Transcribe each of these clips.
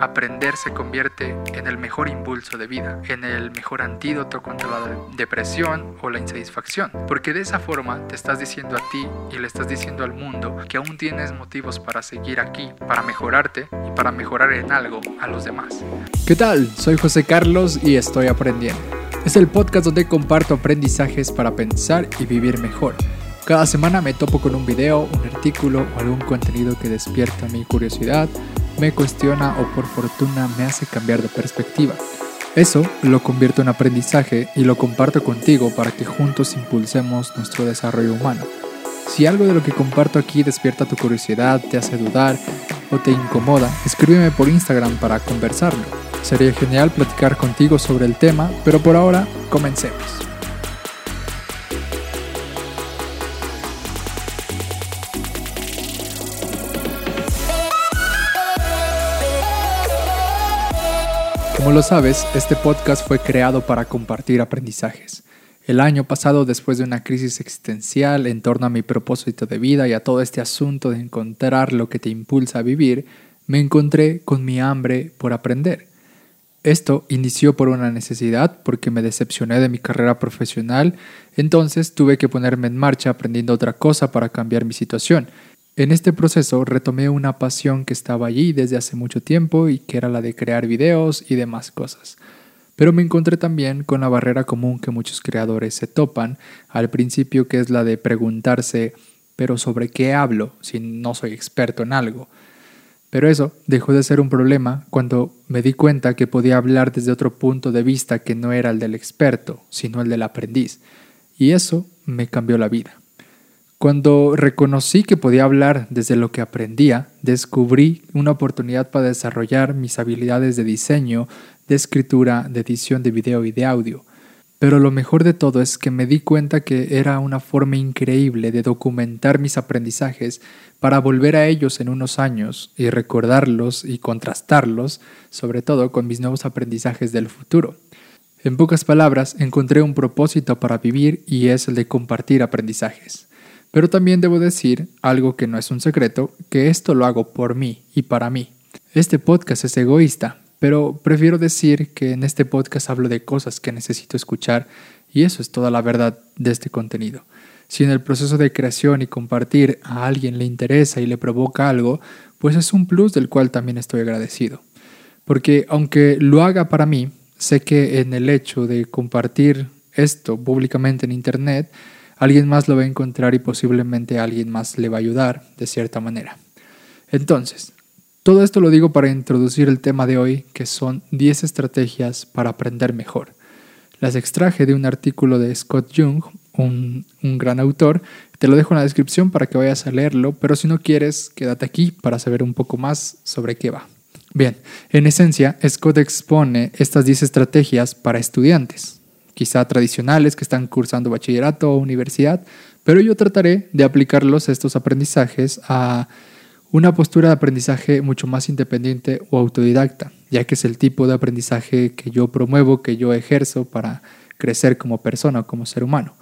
aprender se convierte en el mejor impulso de vida, en el mejor antídoto contra la depresión o la insatisfacción, porque de esa forma te estás diciendo a ti y le estás diciendo al mundo que aún tienes motivos para seguir aquí, para mejorarte y para mejorar en algo a los demás. ¿Qué tal? Soy José Carlos y estoy aprendiendo. Es el podcast donde comparto aprendizajes para pensar y vivir mejor. Cada semana me topo con un video, un artículo o algún contenido que despierta mi curiosidad me cuestiona o por fortuna me hace cambiar de perspectiva. Eso lo convierto en aprendizaje y lo comparto contigo para que juntos impulsemos nuestro desarrollo humano. Si algo de lo que comparto aquí despierta tu curiosidad, te hace dudar o te incomoda, escríbeme por Instagram para conversarlo. Sería genial platicar contigo sobre el tema, pero por ahora comencemos. Como lo sabes, este podcast fue creado para compartir aprendizajes. El año pasado, después de una crisis existencial en torno a mi propósito de vida y a todo este asunto de encontrar lo que te impulsa a vivir, me encontré con mi hambre por aprender. Esto inició por una necesidad, porque me decepcioné de mi carrera profesional, entonces tuve que ponerme en marcha aprendiendo otra cosa para cambiar mi situación, en este proceso retomé una pasión que estaba allí desde hace mucho tiempo y que era la de crear videos y demás cosas. Pero me encontré también con la barrera común que muchos creadores se topan al principio, que es la de preguntarse, pero ¿sobre qué hablo si no soy experto en algo? Pero eso dejó de ser un problema cuando me di cuenta que podía hablar desde otro punto de vista que no era el del experto, sino el del aprendiz. Y eso me cambió la vida. Cuando reconocí que podía hablar desde lo que aprendía, descubrí una oportunidad para desarrollar mis habilidades de diseño, de escritura, de edición de video y de audio. Pero lo mejor de todo es que me di cuenta que era una forma increíble de documentar mis aprendizajes para volver a ellos en unos años y recordarlos y contrastarlos, sobre todo con mis nuevos aprendizajes del futuro. En pocas palabras, encontré un propósito para vivir y es el de compartir aprendizajes. Pero también debo decir algo que no es un secreto, que esto lo hago por mí y para mí. Este podcast es egoísta, pero prefiero decir que en este podcast hablo de cosas que necesito escuchar y eso es toda la verdad de este contenido. Si en el proceso de creación y compartir a alguien le interesa y le provoca algo, pues es un plus del cual también estoy agradecido. Porque aunque lo haga para mí, sé que en el hecho de compartir esto públicamente en Internet, alguien más lo va a encontrar y posiblemente alguien más le va a ayudar de cierta manera. Entonces, todo esto lo digo para introducir el tema de hoy, que son 10 estrategias para aprender mejor. Las extraje de un artículo de Scott Jung, un, un, gran autor. Te lo dejo en la descripción para que vayas a leerlo, pero si no quieres, quédate aquí para saber un poco más sobre qué va. Bien, en esencia, Scott expone estas 10 estrategias para estudiantes, quizá tradicionales que están cursando bachillerato o universidad, pero yo trataré de aplicarlos estos aprendizajes a una postura de aprendizaje mucho más independiente o autodidacta, ya que es el tipo de aprendizaje que yo promuevo, que yo ejerzo para crecer como persona como ser humano.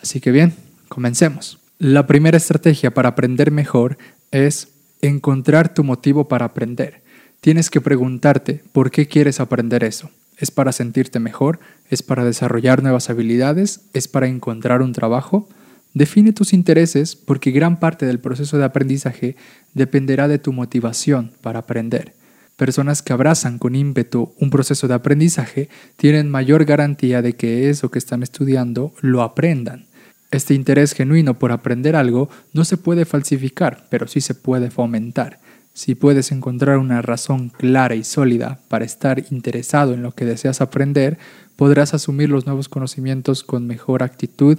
Así que bien, comencemos. La primera estrategia para aprender mejor es encontrar tu motivo para aprender. Tienes que preguntarte por qué quieres aprender eso. ¿Es para sentirte mejor? ¿Es para desarrollar nuevas habilidades? ¿Es para encontrar un trabajo? Define tus intereses porque gran parte del proceso de aprendizaje dependerá de tu motivación para aprender. Personas que abrazan con ímpetu un proceso de aprendizaje tienen mayor garantía de que eso que están estudiando lo aprendan. Este interés genuino por aprender algo no se puede falsificar, pero sí se puede fomentar. Si puedes encontrar una razón clara y sólida para estar interesado en lo que deseas aprender, podrás asumir los nuevos conocimientos con mejor actitud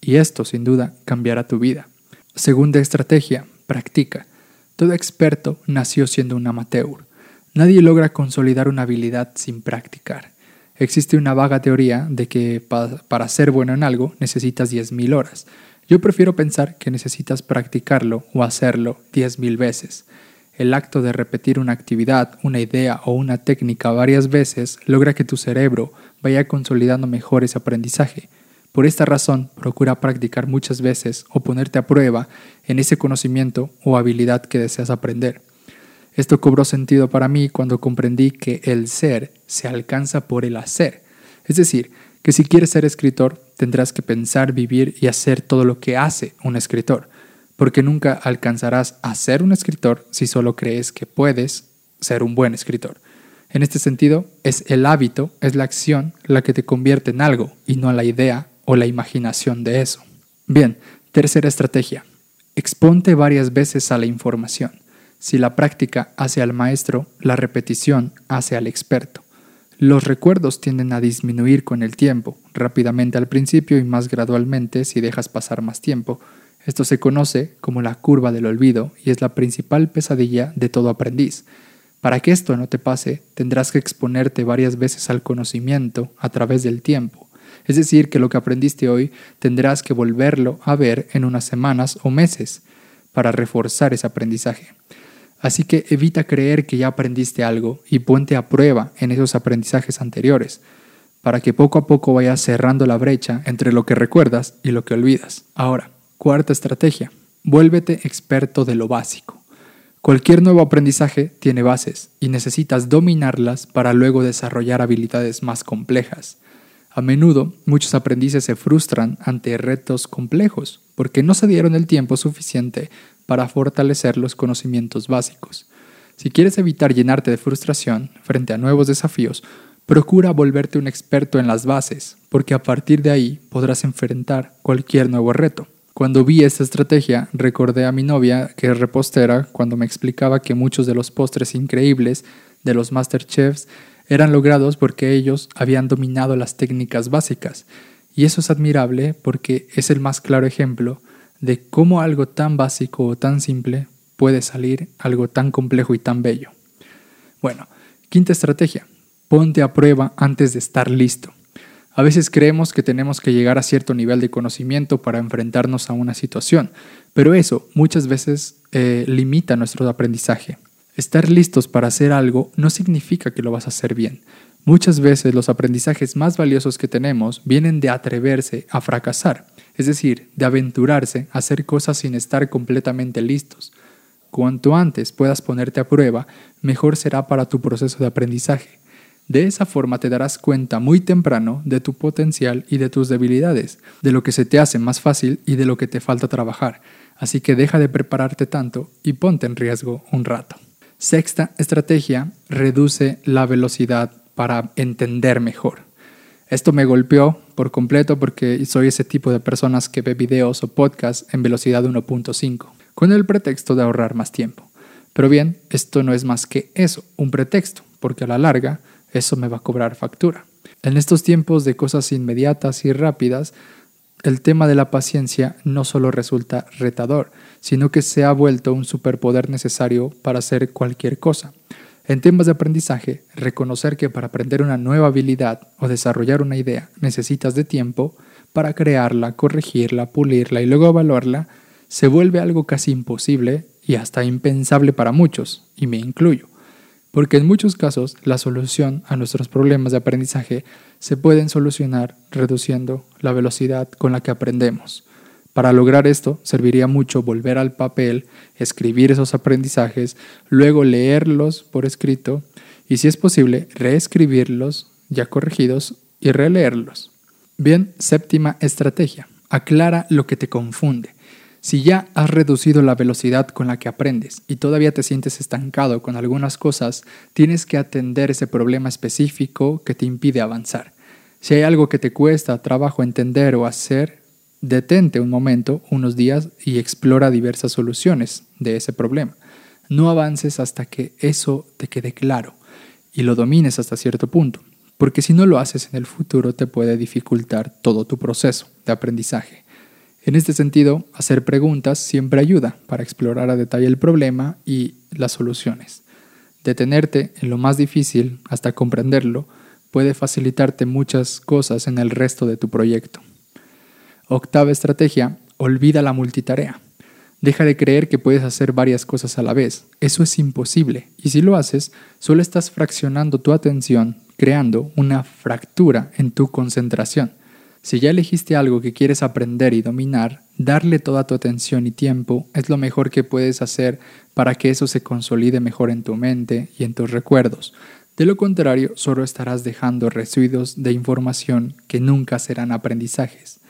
y esto sin duda cambiará tu vida. Segunda estrategia, practica. Todo experto nació siendo un amateur. Nadie logra consolidar una habilidad sin practicar. Existe una vaga teoría de que para ser bueno en algo necesitas 10.000 horas. Yo prefiero pensar que necesitas practicarlo o hacerlo 10.000 veces. El acto de repetir una actividad, una idea o una técnica varias veces logra que tu cerebro vaya consolidando mejor ese aprendizaje. Por esta razón, procura practicar muchas veces o ponerte a prueba en ese conocimiento o habilidad que deseas aprender. Esto cobró sentido para mí cuando comprendí que el ser se alcanza por el hacer. Es decir, que si quieres ser escritor, tendrás que pensar, vivir y hacer todo lo que hace un escritor, porque nunca alcanzarás a ser un escritor si solo crees que puedes ser un buen escritor. En este sentido, es el hábito, es la acción la que te convierte en algo y no la idea o la imaginación de eso. Bien, tercera estrategia. Exponte varias veces a la información. Si la práctica hace al maestro, la repetición hace al experto. Los recuerdos tienden a disminuir con el tiempo, rápidamente al principio y más gradualmente si dejas pasar más tiempo. Esto se conoce como la curva del olvido y es la principal pesadilla de todo aprendiz. Para que esto no te pase, tendrás que exponerte varias veces al conocimiento a través del tiempo. Es decir, que lo que aprendiste hoy tendrás que volverlo a ver en unas semanas o meses para reforzar ese aprendizaje. Así que evita creer que ya aprendiste algo y ponte a prueba en esos aprendizajes anteriores, para que poco a poco vayas cerrando la brecha entre lo que recuerdas y lo que olvidas. Ahora, cuarta estrategia, vuélvete experto de lo básico. Cualquier nuevo aprendizaje tiene bases y necesitas dominarlas para luego desarrollar habilidades más complejas. A menudo, muchos aprendices se frustran ante retos complejos porque no se dieron el tiempo suficiente para fortalecer los conocimientos básicos. Si quieres evitar llenarte de frustración frente a nuevos desafíos, procura volverte un experto en las bases, porque a partir de ahí podrás enfrentar cualquier nuevo reto. Cuando vi esta estrategia, recordé a mi novia, que es repostera, cuando me explicaba que muchos de los postres increíbles de los Masterchefs eran logrados porque ellos habían dominado las técnicas básicas. Y eso es admirable porque es el más claro ejemplo de cómo algo tan básico o tan simple puede salir algo tan complejo y tan bello. Bueno, quinta estrategia, ponte a prueba antes de estar listo. A veces creemos que tenemos que llegar a cierto nivel de conocimiento para enfrentarnos a una situación, pero eso muchas veces eh, limita nuestro aprendizaje. Estar listos para hacer algo no significa que lo vas a hacer bien. Muchas veces los aprendizajes más valiosos que tenemos vienen de atreverse a fracasar es decir, de aventurarse a hacer cosas sin estar completamente listos. Cuanto antes puedas ponerte a prueba, mejor será para tu proceso de aprendizaje. De esa forma te darás cuenta muy temprano de tu potencial y de tus debilidades, de lo que se te hace más fácil y de lo que te falta trabajar. Así que deja de prepararte tanto y ponte en riesgo un rato. Sexta estrategia, reduce la velocidad para entender mejor. Esto me golpeó por completo porque soy ese tipo de personas que ve videos o podcasts en velocidad 1.5, con el pretexto de ahorrar más tiempo. Pero bien, esto no es más que eso, un pretexto, porque a la larga eso me va a cobrar factura. En estos tiempos de cosas inmediatas y rápidas, el tema de la paciencia no solo resulta retador, sino que se ha vuelto un superpoder necesario para hacer cualquier cosa. En temas de aprendizaje, reconocer que para aprender una nueva habilidad o desarrollar una idea necesitas de tiempo para crearla, corregirla, pulirla y luego evaluarla, se vuelve algo casi imposible y hasta impensable para muchos, y me incluyo, porque en muchos casos la solución a nuestros problemas de aprendizaje se pueden solucionar reduciendo la velocidad con la que aprendemos. Para lograr esto, serviría mucho volver al papel, escribir esos aprendizajes, luego leerlos por escrito y, si es posible, reescribirlos ya corregidos y releerlos. Bien, séptima estrategia. Aclara lo que te confunde. Si ya has reducido la velocidad con la que aprendes y todavía te sientes estancado con algunas cosas, tienes que atender ese problema específico que te impide avanzar. Si hay algo que te cuesta trabajo entender o hacer, Detente un momento, unos días, y explora diversas soluciones de ese problema. No avances hasta que eso te quede claro y lo domines hasta cierto punto, porque si no lo haces en el futuro te puede dificultar todo tu proceso de aprendizaje. En este sentido, hacer preguntas siempre ayuda para explorar a detalle el problema y las soluciones. Detenerte en lo más difícil hasta comprenderlo puede facilitarte muchas cosas en el resto de tu proyecto. Octava estrategia, olvida la multitarea. Deja de creer que puedes hacer varias cosas a la vez. Eso es imposible. Y si lo haces, solo estás fraccionando tu atención, creando una fractura en tu concentración. Si ya elegiste algo que quieres aprender y dominar, darle toda tu atención y tiempo es lo mejor que puedes hacer para que eso se consolide mejor en tu mente y en tus recuerdos. De lo contrario, solo estarás dejando residuos de información que nunca serán aprendizajes.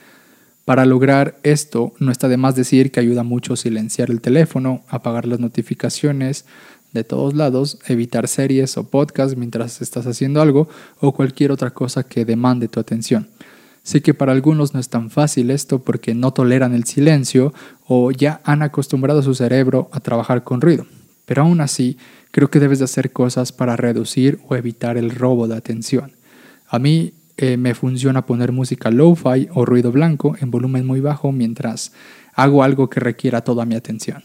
Para lograr esto, no está de más decir que ayuda mucho silenciar el teléfono, apagar las notificaciones de todos lados, evitar series o podcasts mientras estás haciendo algo o cualquier otra cosa que demande tu atención. Sé que para algunos no es tan fácil esto porque no toleran el silencio o ya han acostumbrado su cerebro a trabajar con ruido. Pero aún así, creo que debes de hacer cosas para reducir o evitar el robo de atención. A mí eh, me funciona poner música lo-fi o ruido blanco en volumen muy bajo mientras hago algo que requiera toda mi atención.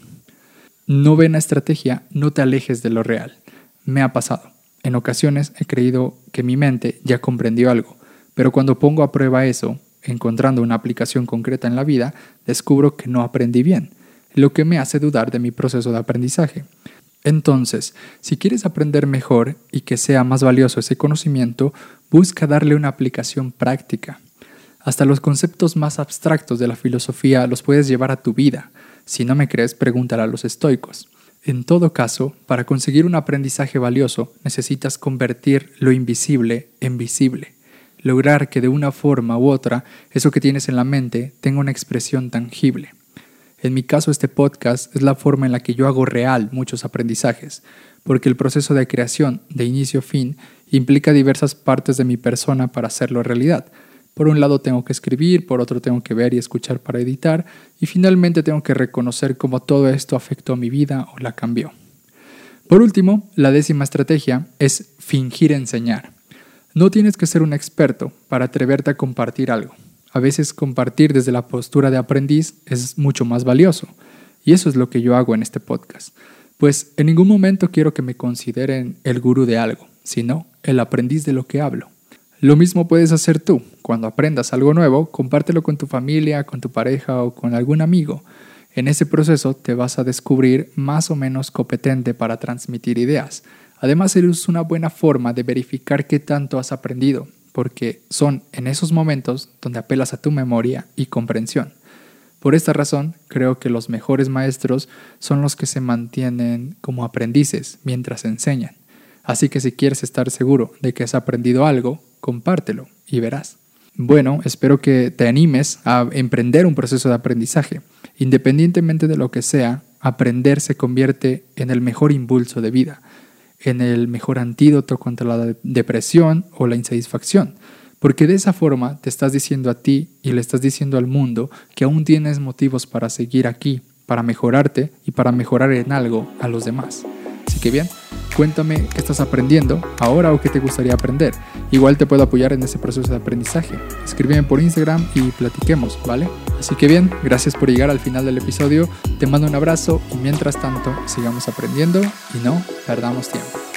Novena estrategia, no te alejes de lo real. Me ha pasado. En ocasiones he creído que mi mente ya comprendió algo, pero cuando pongo a prueba eso, encontrando una aplicación concreta en la vida, descubro que no aprendí bien, lo que me hace dudar de mi proceso de aprendizaje. Entonces, si quieres aprender mejor y que sea más valioso ese conocimiento, busca darle una aplicación práctica. Hasta los conceptos más abstractos de la filosofía los puedes llevar a tu vida. Si no me crees, pregúntale a los estoicos. En todo caso, para conseguir un aprendizaje valioso, necesitas convertir lo invisible en visible lograr que de una forma u otra eso que tienes en la mente tenga una expresión tangible. En mi caso este podcast es la forma en la que yo hago real muchos aprendizajes, porque el proceso de creación de inicio a fin implica diversas partes de mi persona para hacerlo realidad. Por un lado tengo que escribir, por otro tengo que ver y escuchar para editar, y finalmente tengo que reconocer cómo todo esto afectó mi vida o la cambió. Por último, la décima estrategia es fingir enseñar. No tienes que ser un experto para atreverte a compartir algo. A veces compartir desde la postura de aprendiz es mucho más valioso. Y eso es lo que yo hago en este podcast. Pues en ningún momento quiero que me consideren el gurú de algo, sino el aprendiz de lo que hablo. Lo mismo puedes hacer tú. Cuando aprendas algo nuevo, compártelo con tu familia, con tu pareja o con algún amigo. En ese proceso te vas a descubrir más o menos competente para transmitir ideas. Además, es una buena forma de verificar qué tanto has aprendido, porque son en esos momentos donde apelas a tu memoria y comprensión. Por esta razón, creo que los mejores maestros son los que se mantienen como aprendices mientras enseñan. Así que si quieres estar seguro de que has aprendido algo, compártelo y verás. Bueno, espero que te animes a emprender un proceso de aprendizaje. Independientemente de lo que sea, aprender se convierte en el mejor impulso de vida en el mejor antídoto contra la depresión o la insatisfacción. Porque de esa forma te estás diciendo a ti y le estás diciendo al mundo que aún tienes motivos para seguir aquí, para mejorarte y para mejorar en algo a los demás. Así que bien, cuéntame qué estás aprendiendo ahora o qué te gustaría aprender. Igual te puedo apoyar en ese proceso de aprendizaje. Escríbeme por Instagram y platiquemos, ¿vale? Así que bien, gracias por llegar al final del episodio. Te mando un abrazo y mientras tanto sigamos aprendiendo y no perdamos tiempo.